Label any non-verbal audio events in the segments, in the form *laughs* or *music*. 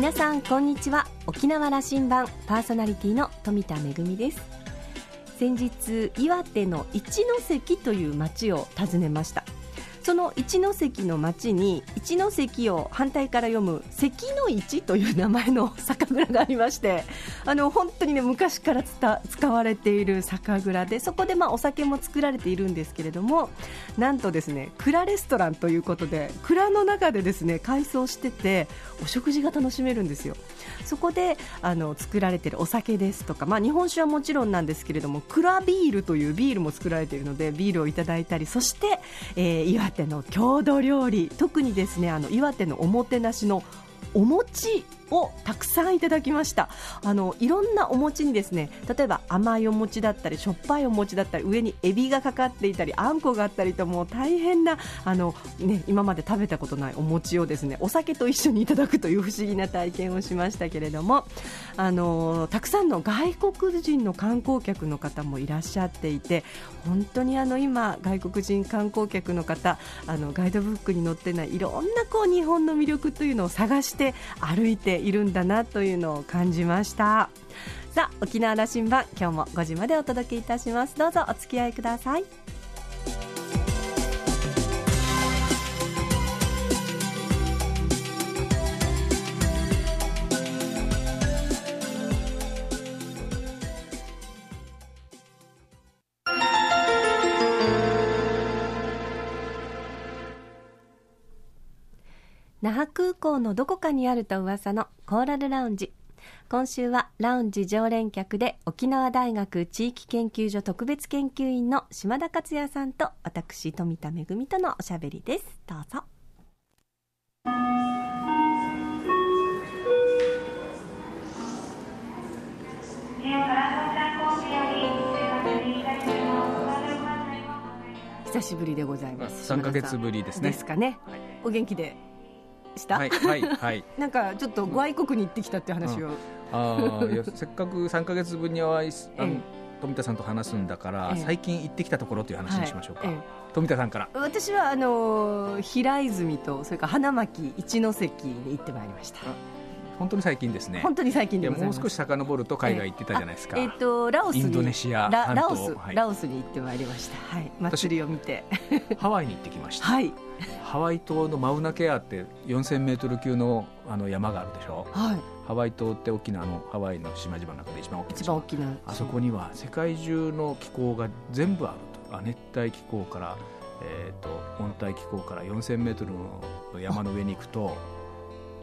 皆さんこんにちは。沖縄羅針盤パーソナリティの富田恵です。先日岩手の一関という町を訪ねました。その一関の町に一関を反対から読む関の市という名前の酒蔵がありましてあの本当に、ね、昔から使われている酒蔵でそこでまあお酒も作られているんですけれどもなんとですね蔵レストランということで蔵の中でですね改装しててお食事が楽しめるんですよ。そこであの作られているお酒ですとか、まあ、日本酒はもちろんなんですけれども蔵ビールというビールも作られているのでビールをいただいたりそして、えー、岩手の郷土料理特にですねあの岩手のおもてなしのお餅をたくさんいただきました。あのいろんなお餅にですね例えば甘いお餅だったりしょっぱいお餅だったり上にエビがかかっていたりあんこがあったりともう大変なあの、ね、今まで食べたことないお餅をですねお酒と一緒にいただくという不思議な体験をしましたけれどもあのたくさんの外国人の観光客の方もいらっしゃっていて本当にあの今、外国人観光客の方あのガイドブックに載ってないいろんなこう日本の魅力というのを探して歩いているんだなというのを感じました。さあ沖縄羅針盤今日も5時までお届けいたします。どうぞお付き合いください。港のどこかにあると噂のコーラルラウンジ。今週はラウンジ常連客で沖縄大学地域研究所特別研究員の島田克也さんと私富田恵とのおしゃべりです。どうぞ。久しぶりでございます。3か月ぶりですね。ですかね、はい、お元気で？した？はいはいはい、*laughs* なんかちょっと外国に行ってきたって話を、うん、あいやせっかく3か月分にお会いあの、富田さんと話すんだから、最近行ってきたところという話にしましょうか、はい、富田さんから。私はあの平泉とそれから花巻一関に行ってまいりました本当に最近ですね。本当に最近でもう少し遡ると海外行ってたじゃないですか。えっ、ー、とラオスインドネシアララオス、はい、ラオスに行ってまいりました。はい。祭りを見て。ハワイに行ってきました。はい。ハワイ島のマウナケアって4000メートル級のあの山があるでしょ、はい、ハワイ島って沖縄のハワイの島々の中で一番大きな一番大きな。あそこには世界中の気候が全部あると。あ熱帯気候から、えーと、温帯気候から4000メートルの山の上に行くと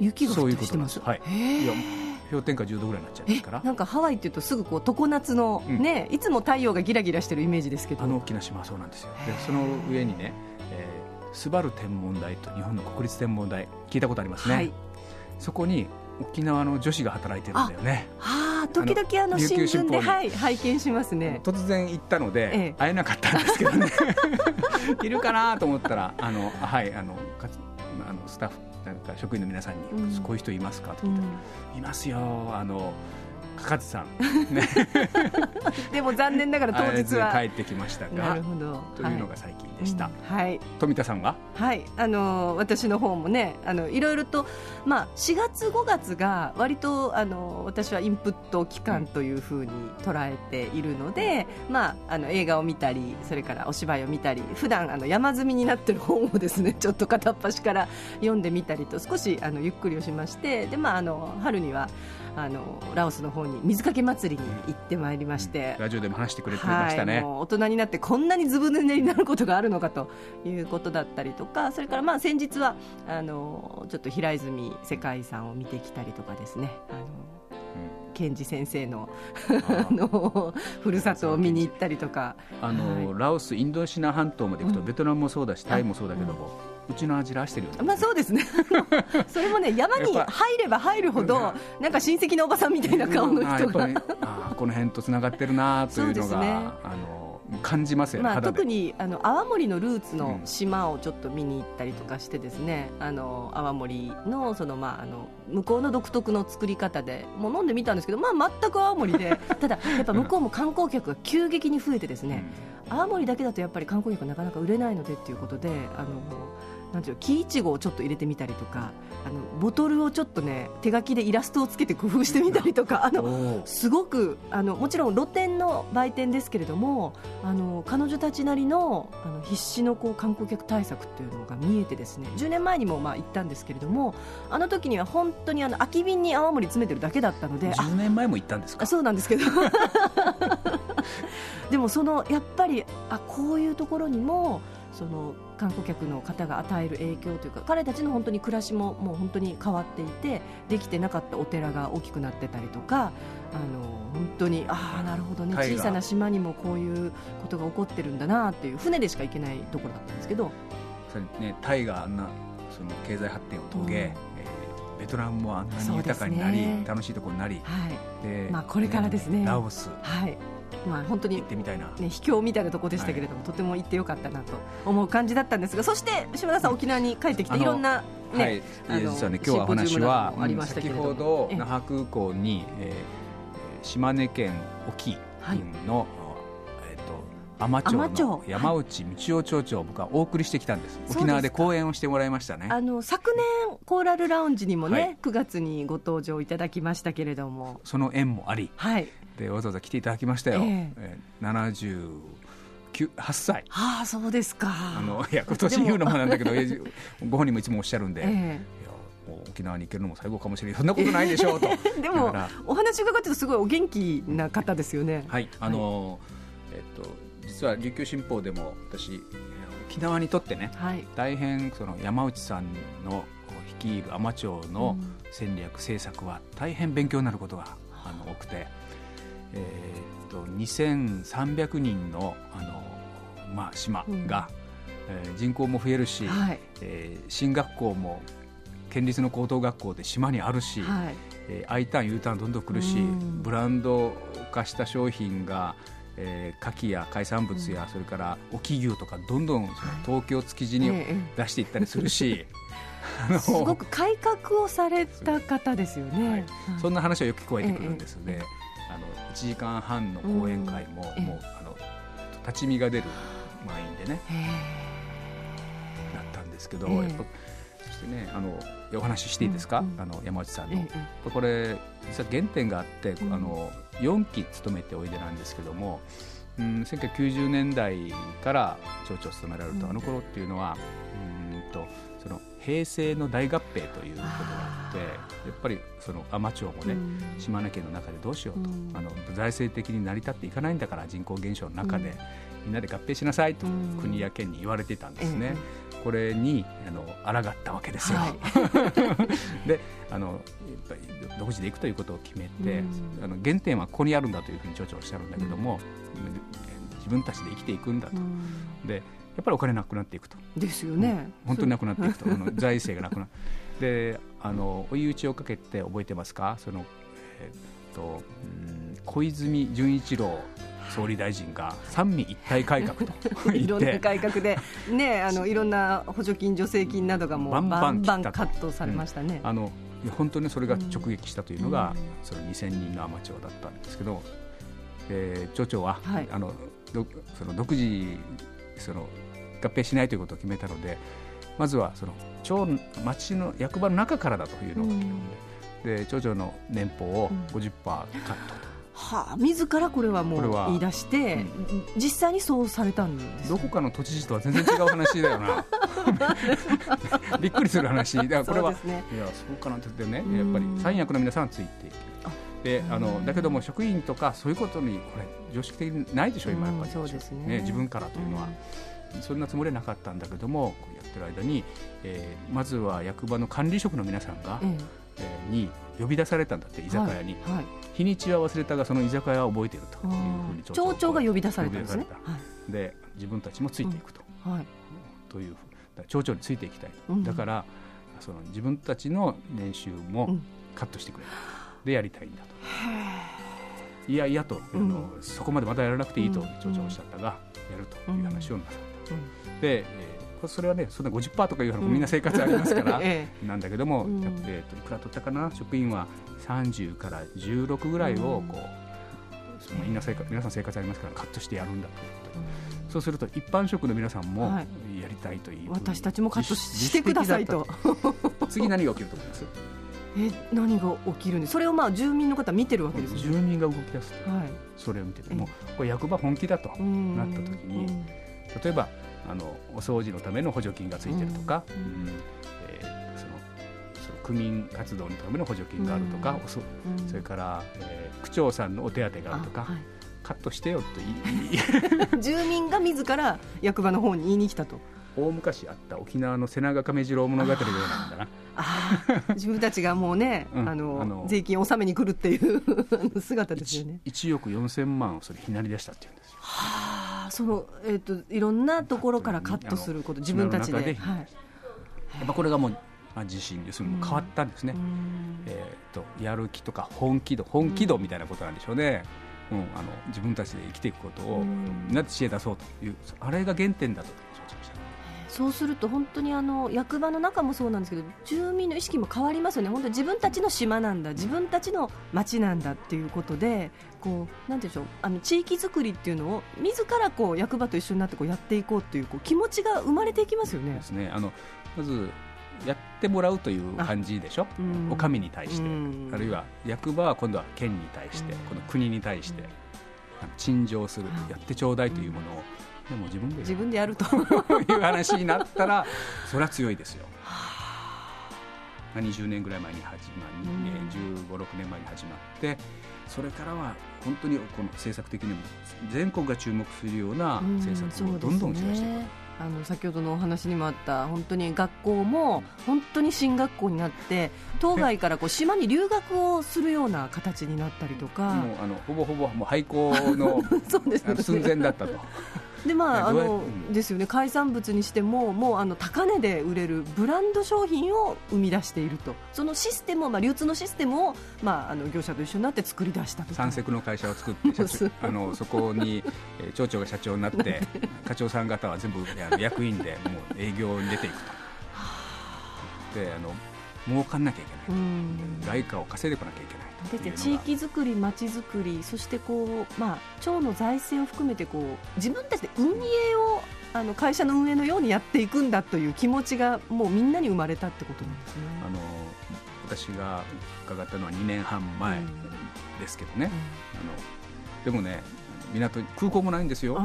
雪が降ってきてます。はい。いや氷点下10度ぐらいになっちゃいますから。なんかハワイっていうとすぐこう常夏の、うん、ねいつも太陽がギラギラしてるイメージですけど。あの大きな島はそうなんですよ。でその上にね、えー、スバル天文台と日本の国立天文台聞いたことありますね、はい、そこに沖縄の女子が働いてるんだよね。はあ時々あの新聞で、はい、拝見しますね。突然行ったので、ええ、会えなかったんですけどね。*laughs* いるかなと思ったらあのはいあのかあのスタッフなんか職員の皆さんに、こういう人いますか？と聞いたら、いますよ。あのかかつさん、ね、*laughs* でも残念ながら当日は帰ってきましたがなるほど。というのが最近でした、はい、富田さんは？はい。あの私の方もねあのいろいろと、まあ、4月5月が割とあの私はインプット期間というふうに捉えているので、まあ、あの映画を見たりそれからお芝居を見たり普段あの山積みになってる本をですね *laughs* ちょっと片っ端から読んでみたりと少しあのゆっくりをしましてで、まあ、あの春にはあのラオスの方に水かけ祭りに行ってまいりまして、うん、ラジオでも話してくれてましたね、はい、大人になってこんなにずぶ濡れになることがあるのかということだったりとかそれからまあ先日はあのちょっと平泉世界遺産を見てきたりとかですね。あの賢治先生の *laughs* あのふるさとを見に行ったりとか。あの、はい、ラオスインドシナ半島まで行くと、ベトナムもそうだしタイもそうだけども、うちの味らしてるよね、まあ、そうですね。*laughs* それもね山に入れば入るほどなんか親戚のおばさんみたいな顔の人が、ね、あこの辺とつながってるなというのが、ね、あの感じますよね、まあ、特にあの泡盛のルーツの島をちょっと見に行ったりとかしてですね、うん、あの泡盛のその、まあ、あの向こうの独特の作り方でもう飲んでみたんですけど、まあ、全く泡盛で。*laughs* ただやっぱ向こうも観光客が急激に増えてですね、うん、泡盛だけだとやっぱり観光客がなかなか売れないのでっていうことであのなんていう木いちごをちょっと入れてみたりとかあのボトルをちょっとね手書きでイラストをつけて工夫してみたりとかあのすごくあのもちろん露店の売店ですけれどもあの彼女たちなりのあの必死のこう観光客対策っていうのが見えてですね10年前にもまあ行ったんですけれどもあの時には本当にあの空き瓶に泡盛詰めてるだけだったので10年前も行ったんですか？そうなんですけど。*laughs* でもそのやっぱりあこういうところにもその観光客の方が与える影響というか彼たちの本当に暮らしももう本当に変わっていてできてなかったお寺が大きくなってたりとかあの本当にああなるほどね小さな島にもこういうことが起こってるんだなっていう船でしか行けないところだったんですけど。ね、タイがあんなその経済発展を遂げ、うん、えー、ベトナムもあんなに豊かになり、ね、楽しいところになり、はい。でまあ、これからですね。ラオス、はいまあ、本当に、行ってみたいな、ね、秘境みたいなところでしたけれども、はい、とても行ってよかったなと思う感じだったんですがそして島田さん、沖縄に帰ってきていろんな、ね、はい、実はね今日はお話は、先ほど那覇空港に、えー、島根県沖の、はい海士町の山内道夫町長を僕はお送りしてきたんです。沖縄で講演をしてもらいましたね。あの昨年コーラルラウンジにもね、はい、9月にご登場いただきましたけれども。その縁もあり、はい、でわざわざ来ていただきましたよ、えー、79 8歳。ああそうですか。あのいや今年言うのもなんだけどご本人もいつもおっしゃるんで、*laughs* えー沖縄に行けるのも最後かもしれない。そんなことないでしょうと。*laughs* でもお話伺ってるとすごいお元気な方ですよね。はい。あの、はい、えっと実は琉球新報でも私沖縄にとってね、はい、大変その山内さんの率いる海士町の戦略、政策は大変勉強になることがあ。の多くて、えー、っと2300人のあの、まあ、島が、うん、えー、人口も増えるし、はい、えー、進学校も県立の高等学校で島にあるし、はい、えー、I ターン U ターンどんどん来るし、うん、ブランド化した商品がえー、牡蠣や海産物や、それから沖牛とかどんどんその東京築地に出していったりするし、*laughs* すごく改革をされた方ですよね、はい、そんな話はよく聞こえてくるんですね、あの1時間半の講演会も、もうあの立ち見が出る満員でね。なったんですけど、やっぱそしてねあのお話ししていいですか、うんうん、あの山内さんの、ええ、これ実は原点があって、うん、あの4期務めておいでなんですけども、うん、1990年代から町長を務められると、うん、あの頃っていうのはうんとその平成の大合併ということがあってやっぱりその海士町もね、うん、島根県の中でどうしようと、うん、あの財政的に成り立っていかないんだから人口減少の中で、みんなで合併しなさいと、国や県に言われていたんですね。これにあの抗ったわけですよ。はい、*laughs* であのやっぱり独自でいくということを決めて、うん、あの原点はここにあるんだというふうに町長おっしゃるんだけども、うん、自分たちで生きていくんだと。うん、でやっぱりお金なくなっていくと。ですよね。本当になくなっていくと、あの財政がなくなる。で、あの追い打ちをかけて覚えてますか？そのえー、っと、うん、小泉純一郎総理大臣が三位一体改革と *laughs* いろんな改革で、ね、あのいろんな補助金、助成金などがもうバンバンバンカットされましたね。うん、あの本当にそれが直撃したというのが、うん、その2000人のアマチュアだったんですけど、えー、町長は、はい、あのその独自その合併しないということを決めたのでまずはその町町の役場の中からだというのがうん、で町長の年俸を50%カットと。はあ、自らこれはもう言い出して、うん、実際にそうされたんですどこかの都知事とは全然違う話だよな。*laughs* びっくりする話。だからこれは、ね、いやそうかなって言ってねやっぱり三役の皆さんはついていける。であのだけども職員とかそういうことにこれ常識的にないでしょ今やっぱり、そうですね、ね、自分からというのは。そんなつもりはなかったんだけどもやってる間に、えー、まずは役場の管理職の皆さんが、ええ。ー、に呼び出されたんだって居酒屋に、はい。はい、日にちは忘れたがその居酒屋は覚えているというふうに町長が呼び出されたんですね、はい、で自分たちもついていくと、うん。はい、という町長についていきたい、うん、だからその自分たちの年収もカットしてくれる、でやりたいんだと。いやいやと、うん、そこまでまだやらなくていいと町長おっしゃったが、やるという話をなさった。で、えそれはねそんな50%とかいうのもみんな生活ありますから、*laughs* なんだけども、えー、といくら取ったかな職員は30から16ぐらいをこう、そのみんな生活皆さん生活ありますからカットしてやるんだということ。で、そうすると一般職の皆さんもやりたいという、はい、私たちもカットしてくださいと。次何が起きると思います？え何が起きるんでそれをまあ住民の方見てるわけです住民が動き出すと、はい、それを見ててもこれ役場本気だとなった時に例えばあのお掃除のための補助金がついてるとか、うんえー、そのその区民活動のための補助金があるとか、そそれから、えー、区長さんのお手当があるとか。カットしてよと言い *laughs* 住民が自ら役場の方に言いに来たと。大昔あった沖縄の瀬長亀次郎物語のようなんだな。自分たちがもうね、*laughs* うん、あのあの税金納めに来るっていう姿ですよね。1, 1億4000万をそれひなり出したっていうんですよ。はあその、えーと、いろんなところからカットすること自分たちで。で、はい、やっぱこれがもうまあ、自信要するに変わったんですね、えーと、やる気とか本気度本気度みたいなことなんでしょうね、うん、あの自分たちで生きていくことをみんなで知恵出そうというあれが原点だとそうすると本当にあの役場の中もそうなんですけど住民の意識も変わりますよね、本当自分たちの島なんだ、自分たちの町なんだっていうことで、こうなんでしょうあの地域づくりっていうのを自らこう役場と一緒になってこうやっていこうというこう気持ちが生まれていきますよね。ですね。あのまずやってもらうという感じでしょ、お上に対して、あるいは役場は今度は県に対して、この国に対して、陳情する、やってちょうだいというものを。でも自分で自分でやると。いう話になったらそれは強いですよ。20年ぐらい前に始まり、うん、1 5 6年前に始まってそれからは本当にこの政策的にも全国が注目するような政策をどんどん打ち出していく。あの先ほどのお話にもあった本当に学校も本当に進学校になって当該からこう *laughs* 島に留学をするような形になったりとか。もうあのほぼほぼもう廃校の *laughs* ね、寸前だったと。でまああの、ですよね。海産物にしてももうあの高値で売れるブランド商品を生み出していると。そのシステムを、まあ、流通のシステムを、まあ、あの業者と一緒になって作り出したと。三セクの会社を作って *laughs* あのそこに、えー、町長が社長になって *laughs* 課長さん方は全部あの役員でもう営業に出ていくと。であの儲かんなきゃいけない、外貨を稼いでこなきゃいけないで地域づくり、まちづくりそしてこう、まあ、町の財政を含めてこう自分たちで運営をあの会社の運営のようにやっていくんだという気持ちがもうみんなに生まれたってことなんですね。あの私が伺ったのは2年半前ですけどね、うん、あのでもね港空港もないんですよ。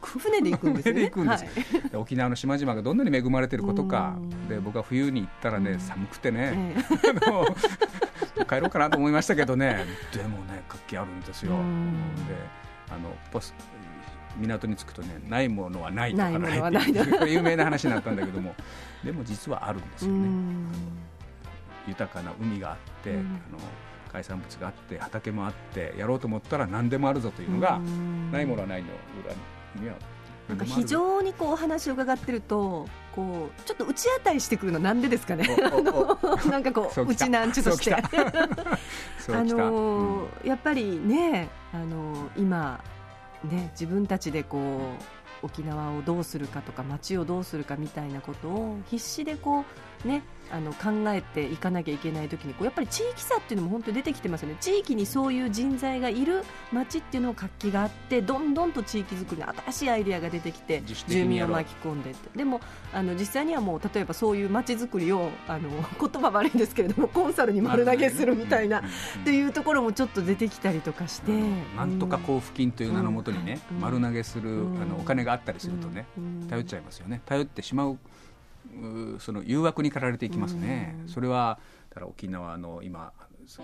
船で行くんですね。沖縄の島々がどんなに恵まれてることか、で僕は冬に行ったらね、寒くてね、*laughs* 帰ろうかなと思いましたけどね、*laughs* でもね、活気あるんですよ。であのポス港に着くとねないものはないとかない。っていう *laughs* 有名な話になったんだけども。でも実はあるんですよね。豊かな海があって、あの海産物があって畑もあってやろうと思ったら何でもあるぞというのがないものはないの裏にはなんか非常にこうお話を伺ってるとこうちょっと打ち当たりしてくるのなんでですかね。*laughs* なんかこううちなんちゅとして。*laughs* あのー、やっぱりねあのー、今ね自分たちでこう沖縄をどうするかとか街をどうするかみたいなことを必死でこうねあの考えていかなきゃいけない時にこうやっぱり地域差っていうのも本当に出てきてますよね。地域にそういう人材がいる街っていうのを活気があってどんどんと地域づくりの新しいアイデアが出てきて住民を巻き込んでって。でもあの実際にはもう例えばそういう街づくりをあの *laughs* 言葉悪いんですけれどもコンサルに丸投げするみたいなっていうところもちょっと出てきたりとかして、なんとか交付金という名のもとにね、丸投げする、あのお金があったりするとね、頼っちゃいますよね。頼ってしまうその誘惑に駆られていきますね。それはだから沖縄の今立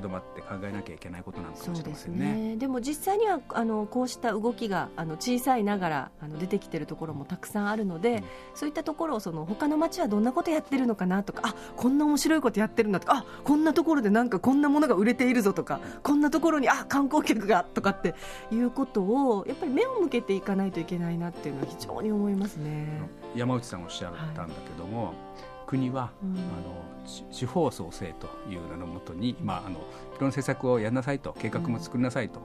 ち止まって考えなきゃいけないことなのかもしれませんね。ねでも実際にはあのこうした動きがあの小さいながらあの出てきているところもたくさんあるので、うん、そういったところをその他の町はどんなことやってるのかなとかあこんな面白いことやってるんだとかあこんなところでなんかこんなものが売れているぞとかこんなところにあ観光客がとかっていうことをやっぱり目を向けていかないといけないなっていうのは非常に思いますね。山内さんおっしゃったんだけども、はい国は、うん、あの地方創生という名のもとに、まあ、あのいろんな政策をやんなさいと計画も作りなさいと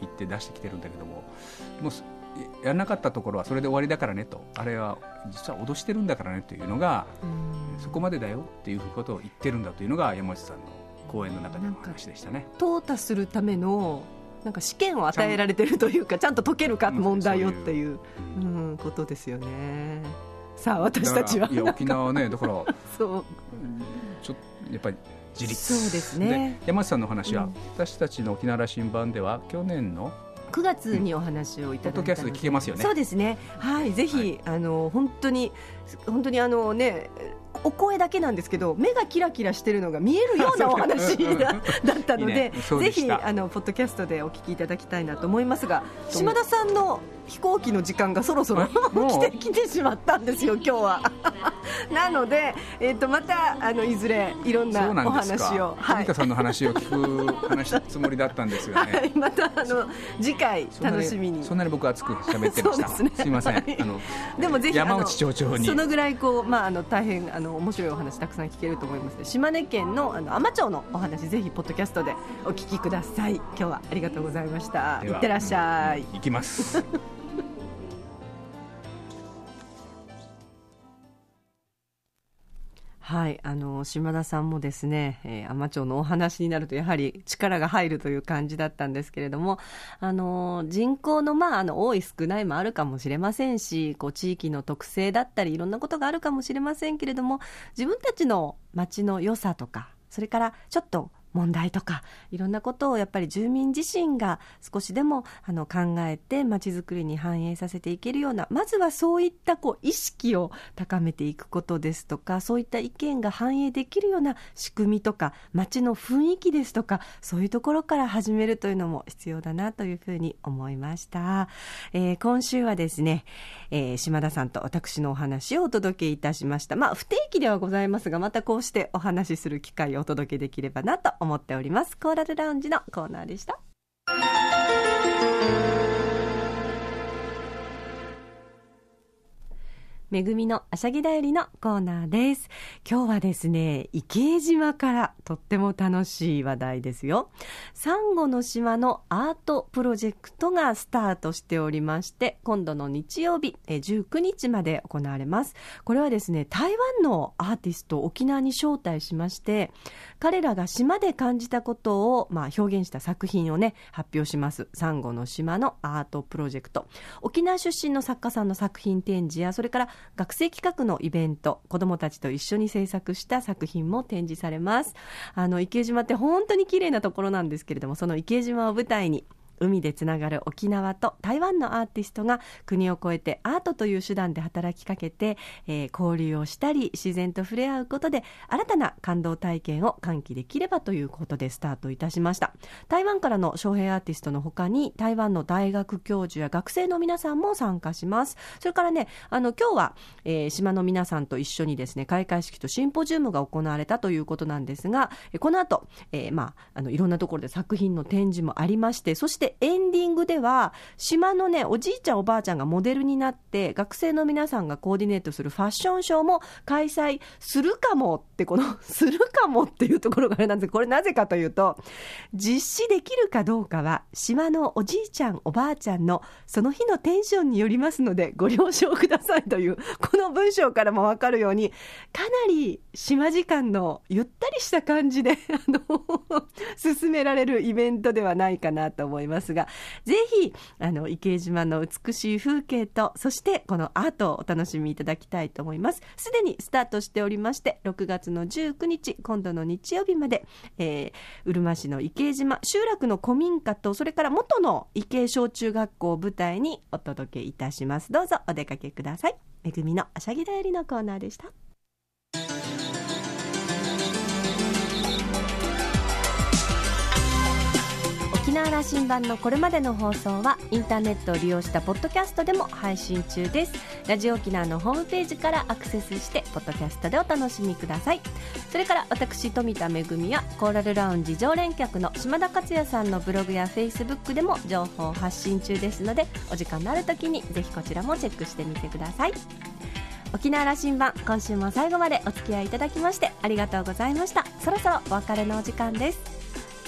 言って出してきてるんだけども、もうやらなかったところはそれで終わりだからねとあれは実は脅してるんだからねというのが、そこまでだよっていうことを言ってるんだというのが山内さんの講演の中での話でしたね。淘汰するためのなんか試験を与えられてるというかちゃんと解けるか問題をっていう、うん、ことですよねさあ私たちは。いや沖縄はねだから *laughs* そう。ちょやっぱり自立。そうですね。山内さんの話は、うん、私たちの沖縄羅針盤では去年の9月にお話をいただいた、うん、聞けますよね。そうですね。はい、ぜひ、はい、あの本当に本当にあのねお声だけなんですけど目がキラキラしてるのが見えるようなお話だ *laughs* ったのでぜひあのポッドキャストでお聞きいただきたいなと思いますが島田さんの飛行機の時間がそろそろ *laughs* 来てきてしまったんですよ、今日は。*laughs* なので、えー、とまたあのいずれいろんなお話を、はい、さんの話を聞く話つもりだったんですよね。はい、またあの次回楽しみに。そんなに僕熱く喋ってました。すね、すみません。あのでもぜひ山内町長に。そのぐらいこうまああの大変あの面白いお話たくさん聞けると思いますので島根県のあの海士町のお話ぜひポッドキャストでお聞きください。今日はありがとうございました。いってらっしゃい。行きます。はい、あの島田さんもですね、えー、海士町のお話になるとやはり力が入るという感じだったんですけれども、あの人口のまああの多い少ないもあるかもしれませんし、こう地域の特性だったりいろんなことがあるかもしれませんけれども、自分たちの町の良さとか、それからちょっと問題とかいろんなことをやっぱり住民自身が少しでもあの考えてまちづくりに反映させていけるようなまずはそういったこう意識を高めていくことですとかそういった意見が反映できるような仕組みとか街の雰囲気ですとかそういうところから始めるというのも必要だなというふうに思いました、えー、今週はですね、えー、島田さんと私のお話をお届けいたしました。まあ不定期ではございますがまたこうしてお話しする機会をお届けできればなと思っております。コーラルラウンジのコーナーでした。めぐみのあしゃぎだよりのコーナーです。今日はですね、池江島からとっても楽しい話題ですよ。サンゴの島のアートプロジェクトがスタートしておりまして、今度の日曜日、19日まで行われます。これはですね、台湾のアーティスト沖縄に招待しまして、彼らが島で感じたことを、まあ、表現した作品をね、発表します。サンゴの島のアートプロジェクト。沖縄出身の作家さんの作品展示や、それから学生企画のイベント、子供たちと一緒に制作した作品も展示されます。あの、池江島って本当に綺麗なところなんですけれども、その池江島を舞台に、海でつながる沖縄と台湾のアーティストが国を越えてアートという手段で働きかけて、えー、交流をしたり自然と触れ合うことで新たな感動体験を喚起できればということでスタートいたしました。台湾からの招聘アーティストの他に台湾の大学教授や学生の皆さんも参加します。それからねあの今日は、えー、島の皆さんと一緒にですね開会式とシンポジウムが行われたということなんですがこの後、えー、まああのいろんなところで作品の展示もありましてそしてエンディングでは、島のね、おじいちゃんおばあちゃんがモデルになって、学生の皆さんがコーディネートするファッションショーも開催するかもって、この、*laughs* するかもっていうところがあれなんですけど、これなぜかというと、実施できるかどうかは、島のおじいちゃんおばあちゃんのその日のテンションによりますので、ご了承くださいという、この文章からもわかるように、かなり島時間のゆったりした感じで、あの、*laughs* 進められるイベントではないかなと思います。ますが、ぜひ、あの、池江島の美しい風景と、そしてこのアートをお楽しみいただきたいと思います。すでにスタートしておりまして、6月の19日、今度の日曜日まで、えー、うるま市の池江島、集落の古民家と、それから元の池江小中学校を舞台にお届けいたします。どうぞお出かけください。めぐみのあしゃぎだよりのコーナーでした。沖縄羅針盤のこれまでの放送はインターネットを利用したポッドキャストでも配信中です。ラジオ沖縄のホームページからアクセスしてポッドキャストでお楽しみください。それから私富田恵やコーラルラウンジ常連客の島田克也さんのブログやフェイスブックでも情報を発信中ですのでお時間のある時にぜひこちらもチェックしてみてください。沖縄羅針盤今週も最後までお付き合いいただきましてありがとうございました。そろそろお別れのお時間です。